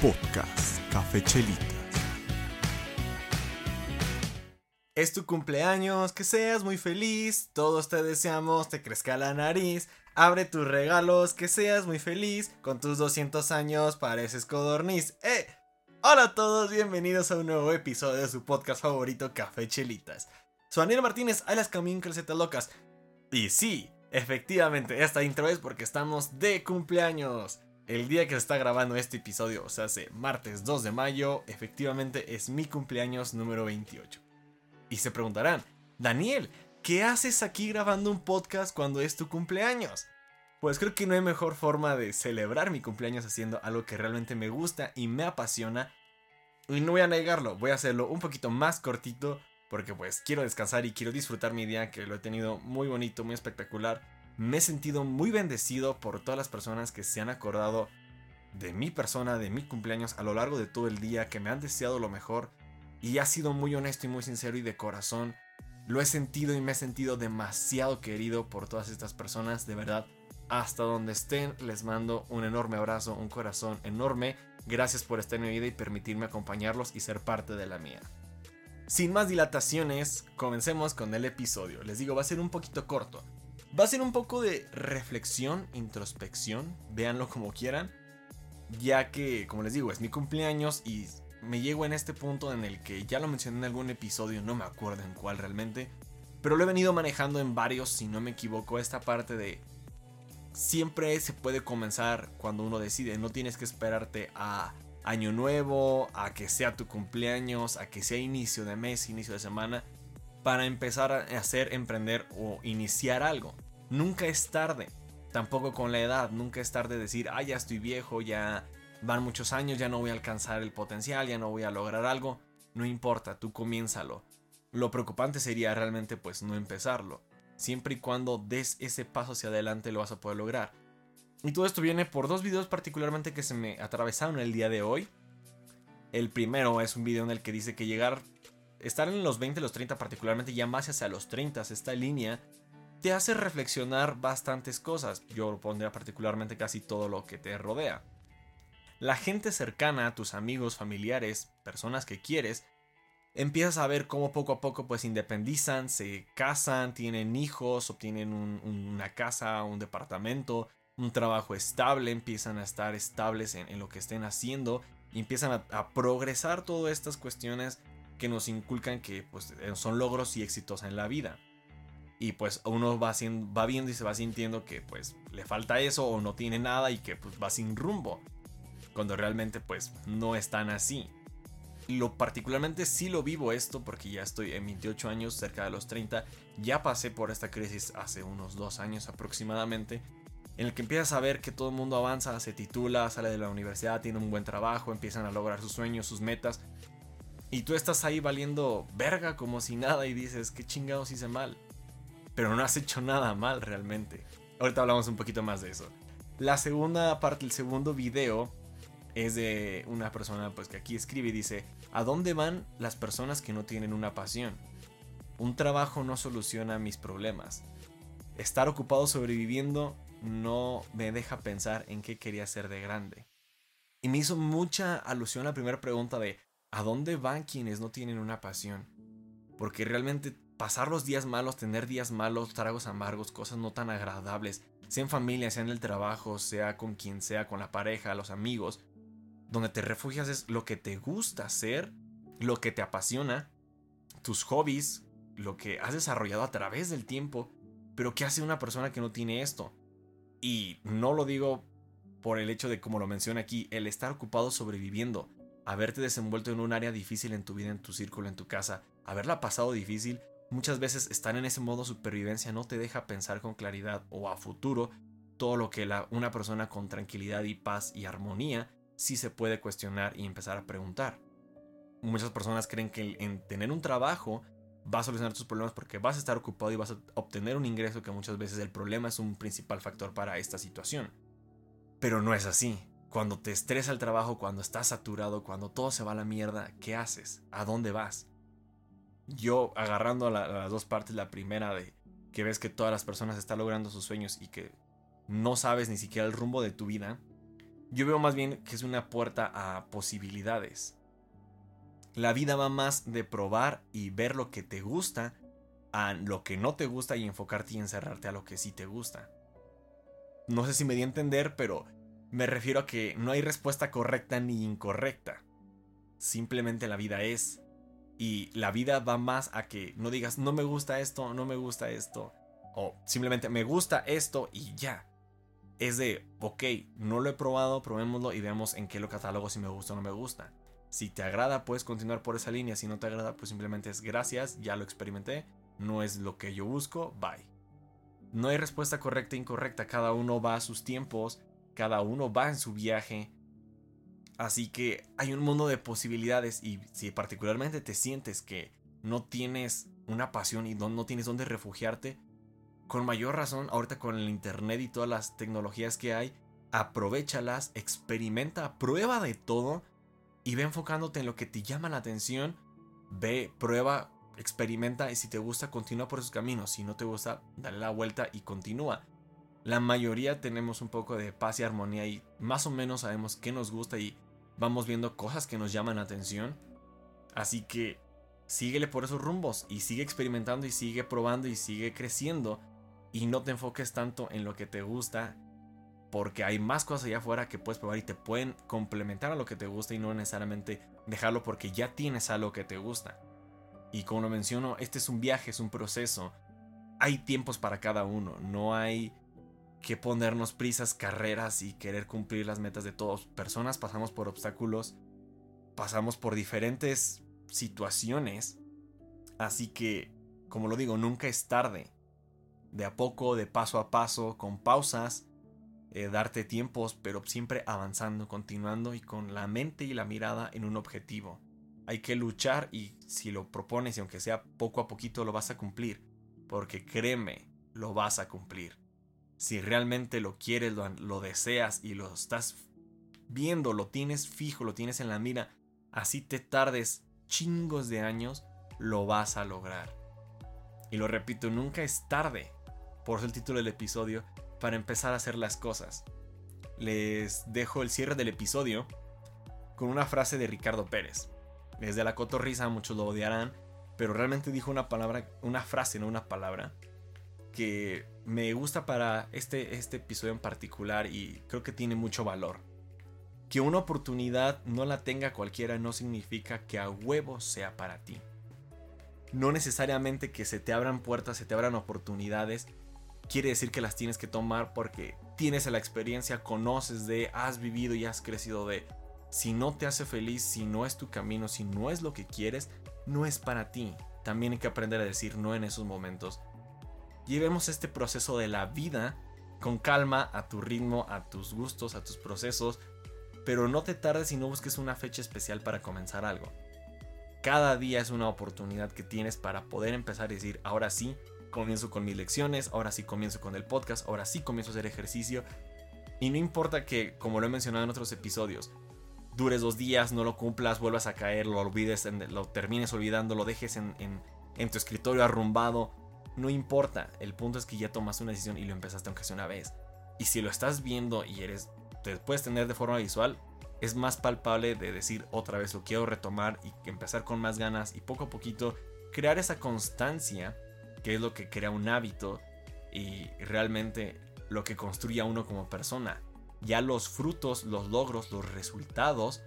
Podcast Café Chelitas. Es tu cumpleaños, que seas muy feliz, todos te deseamos, te crezca la nariz. Abre tus regalos, que seas muy feliz, con tus 200 años pareces codorniz. ¡Eh! Hola a todos, bienvenidos a un nuevo episodio de su podcast favorito Café Chelitas. Soy Daniel Martínez, a las Camín Calcetas Locas. Y sí, efectivamente, esta intro es porque estamos de cumpleaños. El día que se está grabando este episodio, o sea, hace martes 2 de mayo, efectivamente es mi cumpleaños número 28. Y se preguntarán, Daniel, ¿qué haces aquí grabando un podcast cuando es tu cumpleaños? Pues creo que no hay mejor forma de celebrar mi cumpleaños haciendo algo que realmente me gusta y me apasiona. Y no voy a negarlo, voy a hacerlo un poquito más cortito porque pues quiero descansar y quiero disfrutar mi día que lo he tenido muy bonito, muy espectacular. Me he sentido muy bendecido por todas las personas que se han acordado de mi persona, de mi cumpleaños a lo largo de todo el día, que me han deseado lo mejor y ha sido muy honesto y muy sincero y de corazón. Lo he sentido y me he sentido demasiado querido por todas estas personas, de verdad. Hasta donde estén, les mando un enorme abrazo, un corazón enorme. Gracias por estar en mi vida y permitirme acompañarlos y ser parte de la mía. Sin más dilataciones, comencemos con el episodio. Les digo, va a ser un poquito corto. Va a ser un poco de reflexión, introspección, véanlo como quieran, ya que, como les digo, es mi cumpleaños y me llego en este punto en el que ya lo mencioné en algún episodio, no me acuerdo en cuál realmente, pero lo he venido manejando en varios, si no me equivoco, esta parte de siempre se puede comenzar cuando uno decide, no tienes que esperarte a año nuevo, a que sea tu cumpleaños, a que sea inicio de mes, inicio de semana, para empezar a hacer, emprender o iniciar algo. Nunca es tarde, tampoco con la edad, nunca es tarde decir, ah, ya estoy viejo, ya van muchos años, ya no voy a alcanzar el potencial, ya no voy a lograr algo. No importa, tú comiénzalo. Lo preocupante sería realmente pues no empezarlo. Siempre y cuando des ese paso hacia adelante lo vas a poder lograr. Y todo esto viene por dos videos particularmente que se me atravesaron el día de hoy. El primero es un video en el que dice que llegar, estar en los 20, los 30 particularmente, ya más hacia los 30, esta línea, te hace reflexionar bastantes cosas. Yo pondría particularmente casi todo lo que te rodea. La gente cercana, tus amigos, familiares, personas que quieres, empiezas a ver cómo poco a poco pues independizan, se casan, tienen hijos, obtienen una casa, un departamento, un trabajo estable, empiezan a estar estables en, lo que estén haciendo empiezan a, progresar todas estas cuestiones que nos inculcan que pues, eh, son logros y éxitos en la vida. Y pues uno va, va viendo y se va sintiendo que pues le falta eso o no tiene nada y que pues va sin rumbo. Cuando realmente pues no están así. Lo particularmente sí lo vivo esto porque ya estoy en 28 años, cerca de los 30. Ya pasé por esta crisis hace unos dos años aproximadamente en el que empiezas a ver que todo el mundo avanza, se titula, sale de la universidad, tiene un buen trabajo, empiezan a lograr sus sueños, sus metas. Y tú estás ahí valiendo verga como si nada y dices, qué chingados hice mal. Pero no has hecho nada mal realmente. Ahorita hablamos un poquito más de eso. La segunda parte, el segundo video, es de una persona pues que aquí escribe y dice, ¿a dónde van las personas que no tienen una pasión? Un trabajo no soluciona mis problemas. Estar ocupado sobreviviendo no me deja pensar en qué quería ser de grande. Y me hizo mucha alusión a la primera pregunta de ¿a dónde van quienes no tienen una pasión? Porque realmente pasar los días malos, tener días malos, tragos amargos, cosas no tan agradables, sea en familia, sea en el trabajo, sea con quien sea, con la pareja, los amigos, donde te refugias es lo que te gusta hacer, lo que te apasiona, tus hobbies, lo que has desarrollado a través del tiempo, pero ¿qué hace una persona que no tiene esto? Y no lo digo por el hecho de, como lo menciona aquí, el estar ocupado sobreviviendo, haberte desenvuelto en un área difícil en tu vida, en tu círculo, en tu casa, haberla pasado difícil, muchas veces estar en ese modo supervivencia no te deja pensar con claridad o a futuro todo lo que una persona con tranquilidad y paz y armonía sí se puede cuestionar y empezar a preguntar. Muchas personas creen que en tener un trabajo va a solucionar tus problemas porque vas a estar ocupado y vas a obtener un ingreso que muchas veces el problema es un principal factor para esta situación. Pero no es así. Cuando te estresa el trabajo, cuando estás saturado, cuando todo se va a la mierda, ¿qué haces? ¿A dónde vas? Yo agarrando las dos partes, la primera de que ves que todas las personas están logrando sus sueños y que no sabes ni siquiera el rumbo de tu vida, Yo veo más bien que es una puerta a posibilidades. La vida va más de probar y ver lo que te gusta a lo que no te gusta y enfocarte y encerrarte a lo que sí te gusta. No sé si me di a entender, pero me refiero a que no hay respuesta correcta ni incorrecta. Simplemente la vida es. Y la vida va más a que no digas no me gusta esto, no me gusta esto. O simplemente me gusta esto y ya. Es de, ok, no lo he probado, probémoslo y veamos en qué lo catálogo si me gusta o no me gusta. Si te agrada, puedes continuar por esa línea. Si no te agrada, pues simplemente es gracias, ya lo experimenté, no es lo que yo busco, bye. No hay respuesta correcta e incorrecta, cada uno va a sus tiempos, cada uno va en su viaje. Así que hay un mundo de posibilidades y si particularmente te sientes que no tienes una pasión y no, tienes dónde refugiarte, con mayor razón, ahorita con el internet y todas las tecnologías que hay, aprovechalas, experimenta, prueba de todo y ve enfocándote en lo que te llama la atención. Ve, prueba, experimenta y si te gusta, continúa por esos caminos. Si no te gusta, dale la vuelta y continúa. La mayoría tenemos un poco de paz y armonía y más o menos sabemos qué nos gusta y vamos viendo cosas que nos llaman la atención. Así que síguele por esos rumbos y sigue experimentando y sigue probando y sigue creciendo y no te enfoques tanto en lo que te gusta porque hay más cosas allá afuera que puedes probar y te pueden complementar a lo que te gusta y no necesariamente dejarlo porque ya tienes algo que te gusta. Y como lo menciono, este es un viaje, es un proceso. Hay tiempos para cada uno, no hay que ponernos prisas, carreras y querer cumplir las metas de todas Personas pasamos por obstáculos, pasamos por diferentes situaciones. Así que, como lo digo, nunca es tarde. De a poco, de paso a paso, con pausas, eh, darte tiempos, pero siempre avanzando, continuando y con la mente y la mirada en un objetivo. Hay que luchar y si lo propones y aunque sea poco a poquito lo vas a cumplir, porque créeme, lo vas a cumplir. Si realmente lo quieres, lo, deseas y lo estás viendo, lo tienes fijo, lo tienes en la mira, así te tardes chingos de años, lo vas a lograr. Y lo repito, nunca es tarde. Por eso el título del episodio para empezar a hacer las cosas. Les dejo el cierre del episodio con una frase de Ricardo Pérez. Desde la cotorriza, muchos lo odiarán, pero realmente dijo una palabra, una frase, no una palabra, que me gusta para este, este episodio en particular y creo que tiene mucho valor. Que una oportunidad no la tenga cualquiera no significa que a huevo sea para ti. No necesariamente que se te abran puertas, se te abran oportunidades, quiere decir que las tienes que tomar porque tienes la experiencia, conoces de, has vivido y has crecido de. Si no te hace feliz, si no es tu camino, si no es lo que quieres, no es para ti. También hay que aprender a decir no en esos momentos. Llevemos este proceso de la vida con calma, a tu ritmo, a tus gustos, a tus procesos, pero no te tardes y no busques una fecha especial para comenzar algo. Cada día es una oportunidad que tienes para poder empezar a decir, ahora sí, comienzo con mis lecciones, ahora sí comienzo con el podcast, ahora sí comienzo a hacer ejercicio. Y no importa que, como lo he mencionado en otros episodios, dures dos días, no lo cumplas, vuelvas a caer, lo olvides, lo termines olvidando, lo dejes en, tu escritorio arrumbado. No importa, el punto es que ya tomaste una decisión y lo empezaste aunque sea una vez. Y si lo estás viendo y eres, te puedes tener de forma visual, es más palpable de decir otra vez lo quiero retomar y empezar con más ganas y poco a poquito crear esa constancia que es lo que crea un hábito y realmente lo que construye a uno como persona. Ya los frutos, los logros, los resultados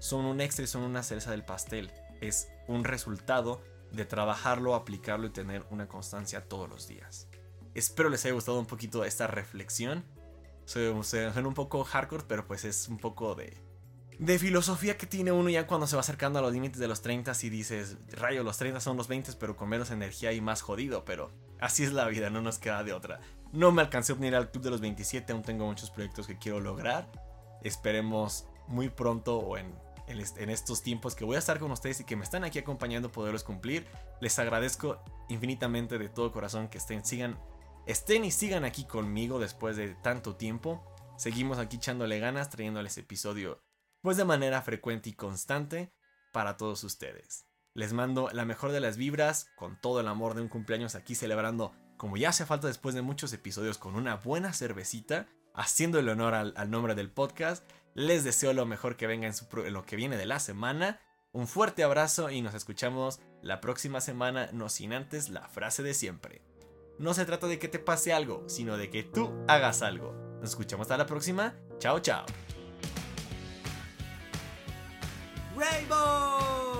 son un extra y son una cereza del pastel. Es un resultado de trabajarlo, aplicarlo y tener una constancia todos los días. Espero les haya gustado un poquito esta reflexión. Se suena un poco hardcore, pero pues es un poco de de filosofía que tiene uno ya cuando se va acercando a los límites de los 30 y dices, rayo, los 30 son los 20 pero con menos energía y más jodido, pero así es la vida, no nos queda de otra. No me alcancé a unir al club de los 27, aún tengo muchos proyectos que quiero lograr. Esperemos muy pronto o en, en estos tiempos que voy a estar con ustedes y que me están aquí acompañando poderlos cumplir. Les agradezco infinitamente de todo corazón que estén, sigan, estén y sigan aquí conmigo después de tanto tiempo. Seguimos aquí echándole ganas, trayéndoles episodio pues de manera frecuente y constante para todos ustedes. Les mando la mejor de las vibras, con todo el amor de un cumpleaños aquí celebrando, como ya hace falta después de muchos episodios, con una buena cervecita haciendo el honor al, al nombre del podcast. Les deseo lo mejor que venga en, su en lo que viene de la semana. Un fuerte abrazo y nos escuchamos la próxima semana, no sin antes la frase de siempre. No se trata de que te pase algo, sino de que tú hagas algo. Nos escuchamos hasta la próxima. Chao, chao. Rainbow.